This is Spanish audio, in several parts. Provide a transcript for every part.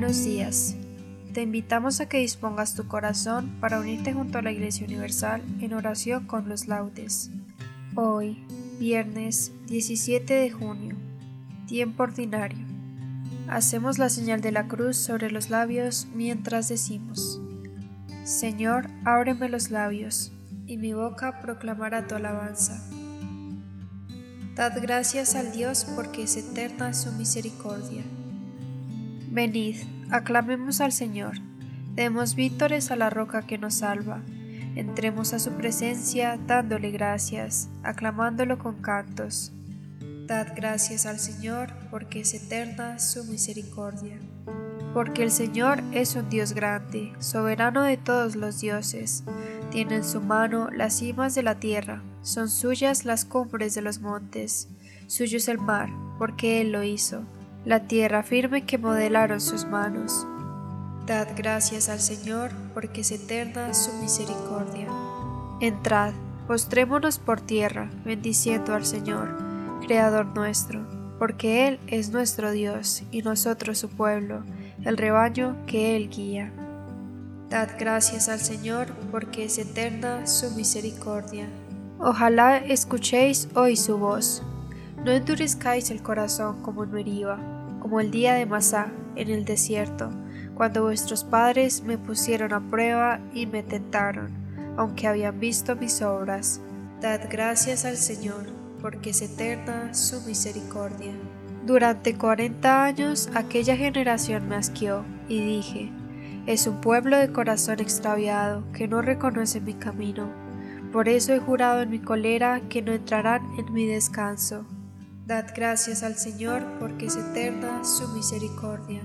Buenos días. Te invitamos a que dispongas tu corazón para unirte junto a la Iglesia Universal en oración con los laudes. Hoy, viernes 17 de junio, tiempo ordinario. Hacemos la señal de la cruz sobre los labios mientras decimos, Señor, ábreme los labios, y mi boca proclamará tu alabanza. Dad gracias al Dios porque es eterna su misericordia Venid, aclamemos al Señor, demos vítores a la roca que nos salva, entremos a su presencia dándole gracias, aclamándolo con cantos. Dad gracias al Señor, porque es eterna su misericordia. Porque el Señor es un Dios grande, soberano de todos los dioses. Tiene en su mano las cimas de la tierra, son suyas las cumbres de los montes. Suyo es el mar, porque Él lo hizo la tierra firme que modelaron sus manos. Dad gracias al Señor, porque es eterna su misericordia. Entrad, postrémonos por tierra, bendiciendo al Señor, Creador nuestro, porque Él es nuestro Dios y nosotros su pueblo, el rebaño que Él guía. Dad gracias al Señor, porque es eterna su misericordia. Ojalá escuchéis hoy su voz no endurezcáis el corazón como en Meriba, como el día de Masá en el desierto, cuando vuestros padres me pusieron a prueba y me tentaron, aunque habían visto mis obras. Dad gracias al Señor, porque es eterna su misericordia. Durante cuarenta años aquella generación me asqueó, y dije, es un pueblo de corazón extraviado que no reconoce mi camino. Por eso he jurado en mi colera que no entrarán en mi descanso. Dad gracias al Señor porque es eterna su misericordia.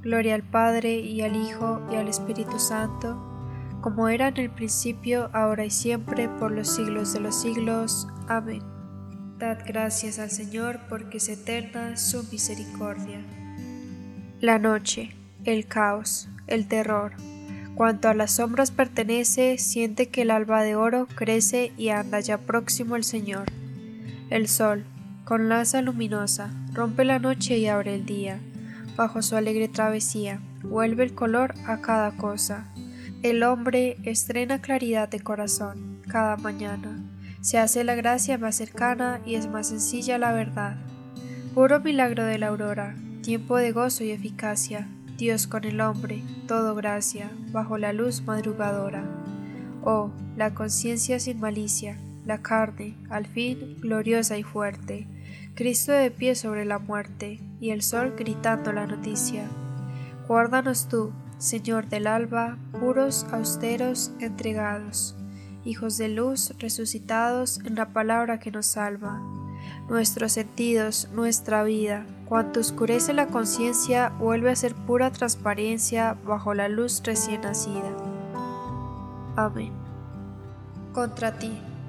Gloria al Padre y al Hijo y al Espíritu Santo, como era en el principio, ahora y siempre, por los siglos de los siglos. Amén. Dad gracias al Señor porque es eterna su misericordia. La noche, el caos, el terror. Cuanto a las sombras pertenece, siente que el alba de oro crece y anda ya próximo el Señor. El sol, con laza luminosa, rompe la noche y abre el día. Bajo su alegre travesía, vuelve el color a cada cosa. El hombre estrena claridad de corazón cada mañana. Se hace la gracia más cercana y es más sencilla la verdad. Puro milagro de la aurora, tiempo de gozo y eficacia, Dios con el hombre, todo gracia, bajo la luz madrugadora. Oh, la conciencia sin malicia, la carne, al fin, gloriosa y fuerte, Cristo de pie sobre la muerte, y el sol gritando la noticia. Guárdanos tú, Señor del alba, puros, austeros, entregados, hijos de luz, resucitados en la palabra que nos salva. Nuestros sentidos, nuestra vida, cuanto oscurece la conciencia, vuelve a ser pura transparencia bajo la luz recién nacida. Amén. Contra ti,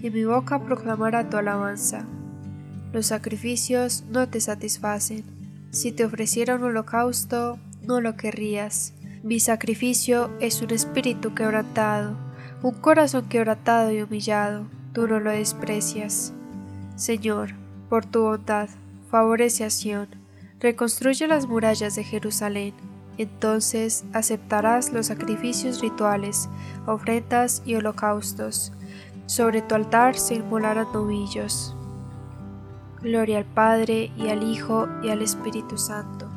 y mi boca proclamará tu alabanza. Los sacrificios no te satisfacen. Si te ofreciera un holocausto, no lo querrías. Mi sacrificio es un espíritu quebrantado, un corazón quebrantado y humillado, tú no lo desprecias. Señor, por tu bondad, favorece a reconstruye las murallas de Jerusalén. Entonces aceptarás los sacrificios rituales, ofrendas y holocaustos. Sobre tu altar se inmolarán novillos. Gloria al Padre y al Hijo y al Espíritu Santo,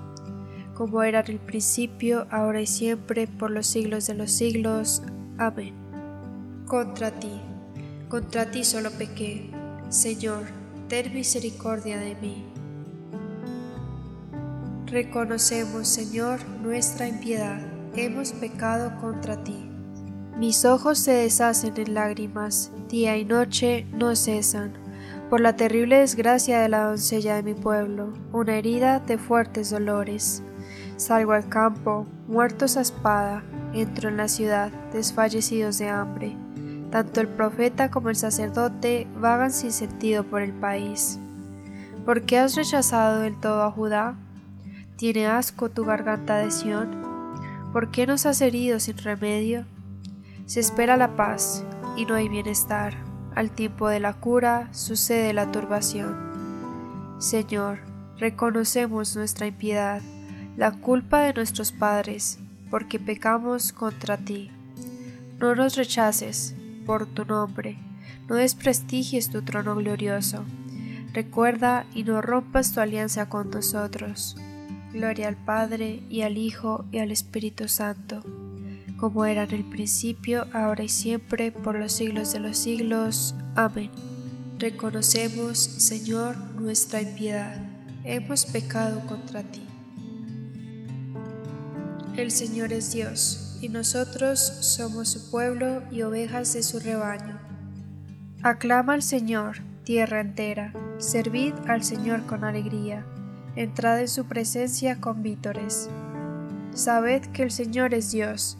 como era en el principio, ahora y siempre, por los siglos de los siglos. Amén. Contra ti, contra ti solo pequé, Señor, ten misericordia de mí. Reconocemos, Señor, nuestra impiedad, hemos pecado contra ti. Mis ojos se deshacen en lágrimas, día y noche no cesan por la terrible desgracia de la doncella de mi pueblo, una herida de fuertes dolores. Salgo al campo, muertos a espada, entro en la ciudad, desfallecidos de hambre. Tanto el profeta como el sacerdote vagan sin sentido por el país. ¿Por qué has rechazado del todo a Judá? ¿Tiene asco tu garganta de Sión? ¿Por qué nos has herido sin remedio? Se espera la paz y no hay bienestar al tiempo de la cura sucede la turbación. Señor, reconocemos nuestra impiedad, la culpa de nuestros padres, porque pecamos contra ti. No nos rechaces por tu nombre, no desprestigies tu trono glorioso. Recuerda y no rompas tu alianza con nosotros. Gloria al Padre y al Hijo y al Espíritu Santo como era en el principio, ahora y siempre, por los siglos de los siglos. Amén. Reconocemos, Señor, nuestra impiedad. Hemos pecado contra ti. El Señor es Dios, y nosotros somos su pueblo y ovejas de su rebaño. Aclama al Señor, tierra entera, servid al Señor con alegría, entrad en su presencia con vítores. Sabed que el Señor es Dios,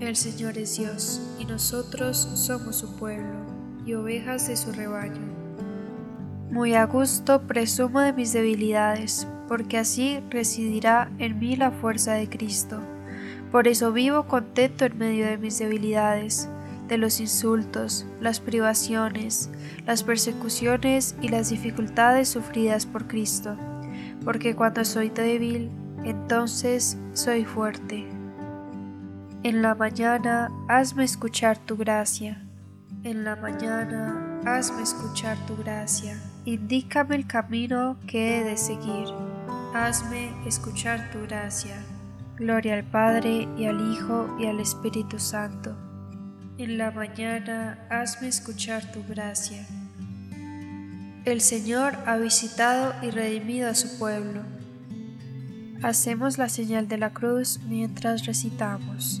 El Señor es Dios, y nosotros somos su pueblo, y ovejas de su rebaño. Muy a gusto presumo de mis debilidades, porque así residirá en mí la fuerza de Cristo. Por eso vivo contento en medio de mis debilidades, de los insultos, las privaciones, las persecuciones y las dificultades sufridas por Cristo, porque cuando soy débil, entonces soy fuerte. En la mañana hazme escuchar tu gracia. En la mañana hazme escuchar tu gracia. Indícame el camino que he de seguir. Hazme escuchar tu gracia. Gloria al Padre y al Hijo y al Espíritu Santo. En la mañana hazme escuchar tu gracia. El Señor ha visitado y redimido a su pueblo. Hacemos la señal de la cruz mientras recitamos.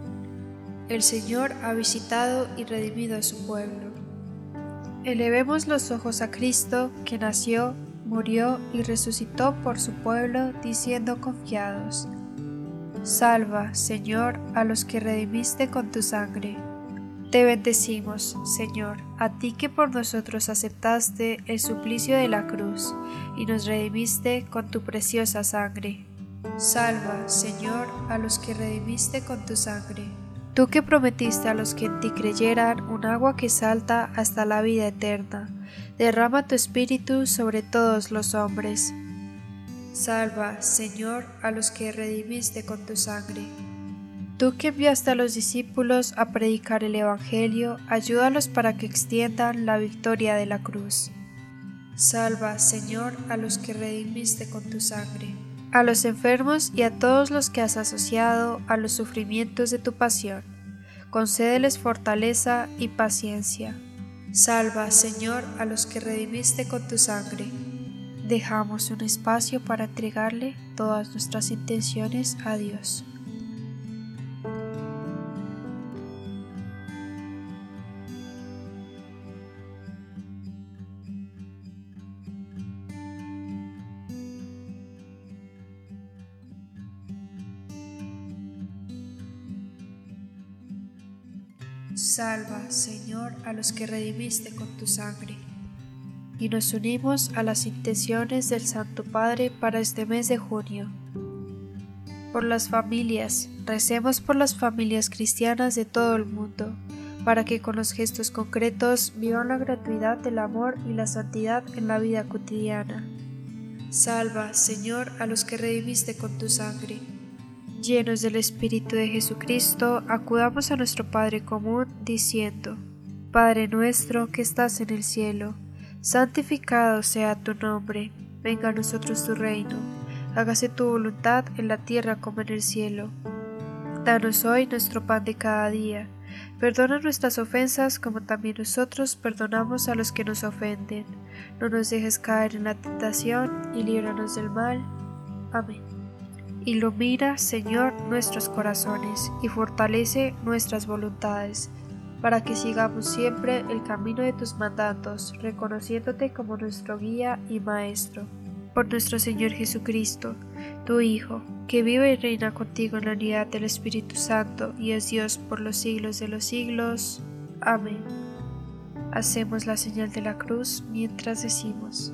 El Señor ha visitado y redimido a su pueblo. Elevemos los ojos a Cristo, que nació murió y resucitó por su pueblo, diciendo confiados, Salva, Señor, a los que redimiste con tu sangre. Te bendecimos, Señor, a ti que por nosotros aceptaste el suplicio de la cruz y nos redimiste con tu preciosa sangre. Salva, Señor, a los que redimiste con tu sangre. Tú que prometiste a los que en ti creyeran un agua que salta hasta la vida eterna derrama tu espíritu sobre todos los hombres. Salva, Señor, a los que redimiste con tu sangre. Tú que enviaste a los discípulos a predicar el Evangelio, ayúdalos para que extiendan la victoria de la cruz. Salva, Señor, a los que redimiste con tu sangre, a los enfermos y a todos los que has asociado a los sufrimientos de tu pasión. Concédeles fortaleza y paciencia Salva, Señor, a los que redimiste con tu sangre. Dejamos un espacio para entregarle todas nuestras intenciones a Dios. Salva, Señor, a los que redimiste con tu sangre. Y nos unimos a las intenciones del Santo Padre para este mes de junio. Por las familias, recemos por las familias cristianas de todo el mundo, para que con los gestos concretos vivan la gratuidad del amor y la santidad en la vida cotidiana. Salva, Señor, a los que redimiste con tu sangre Llenos del Espíritu de Jesucristo, acudamos a nuestro Padre común diciendo, Padre nuestro que estás en el cielo, santificado sea tu nombre, venga a nosotros tu reino, hágase tu voluntad en la tierra como en el cielo. Danos hoy nuestro pan de cada día, perdona nuestras ofensas como también nosotros perdonamos a los que nos ofenden. No nos dejes caer en la tentación y líbranos del mal. Amén. Ilumina, Señor, nuestros corazones y fortalece nuestras voluntades, para que sigamos siempre el camino de tus mandatos, reconociéndote como nuestro guía y maestro. Por nuestro Señor Jesucristo, tu Hijo, que vive y reina contigo en la unidad del Espíritu Santo y es Dios por los siglos de los siglos. Amén. Hacemos la señal de la cruz mientras decimos,